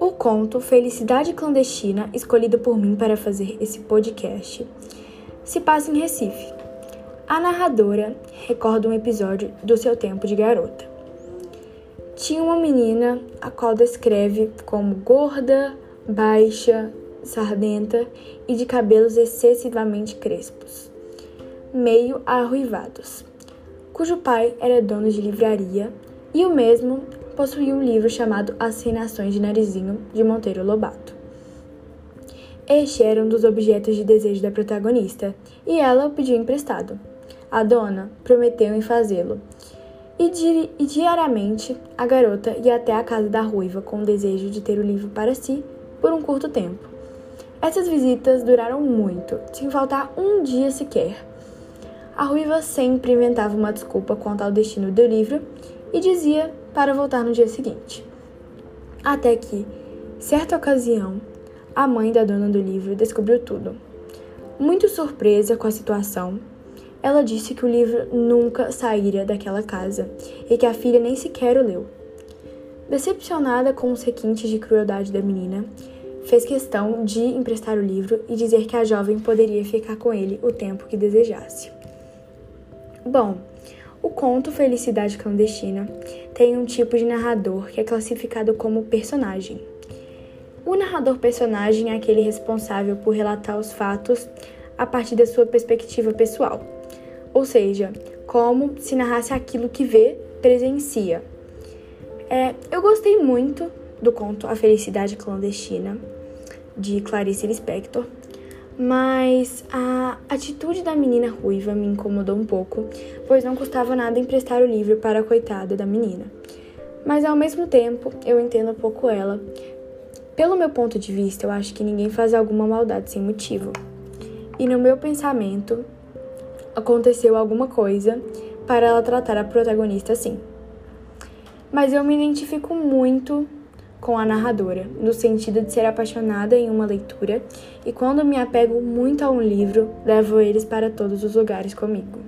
O conto Felicidade Clandestina, escolhido por mim para fazer esse podcast, se passa em Recife. A narradora recorda um episódio do seu tempo de garota. Tinha uma menina a qual descreve como gorda, baixa, sardenta e de cabelos excessivamente crespos, meio arruivados, cujo pai era dono de livraria e o mesmo possuía um livro chamado As Reinações de Narizinho, de Monteiro Lobato. Este era um dos objetos de desejo da protagonista, e ela o pediu emprestado. A dona prometeu em fazê-lo, e, di e diariamente a garota ia até a casa da ruiva com o desejo de ter o livro para si por um curto tempo. Essas visitas duraram muito, sem faltar um dia sequer. A ruiva sempre inventava uma desculpa quanto ao destino do livro e dizia para voltar no dia seguinte. Até que, certa ocasião, a mãe da dona do livro descobriu tudo. Muito surpresa com a situação, ela disse que o livro nunca saíra daquela casa e que a filha nem sequer o leu. Decepcionada com os requintes de crueldade da menina, fez questão de emprestar o livro e dizer que a jovem poderia ficar com ele o tempo que desejasse. Bom, o conto Felicidade Clandestina tem um tipo de narrador que é classificado como personagem. O narrador personagem é aquele responsável por relatar os fatos a partir da sua perspectiva pessoal ou seja, como se narrasse aquilo que vê, presencia. É, eu gostei muito do conto A Felicidade Clandestina, de Clarice Lispector, mas a atitude da menina ruiva me incomodou um pouco, pois não custava nada emprestar o livro para a coitada da menina. Mas ao mesmo tempo, eu entendo um pouco ela. Pelo meu ponto de vista, eu acho que ninguém faz alguma maldade sem motivo. E no meu pensamento, aconteceu alguma coisa para ela tratar a protagonista assim. Mas eu me identifico muito com a narradora, no sentido de ser apaixonada em uma leitura, e quando me apego muito a um livro, levo eles para todos os lugares comigo.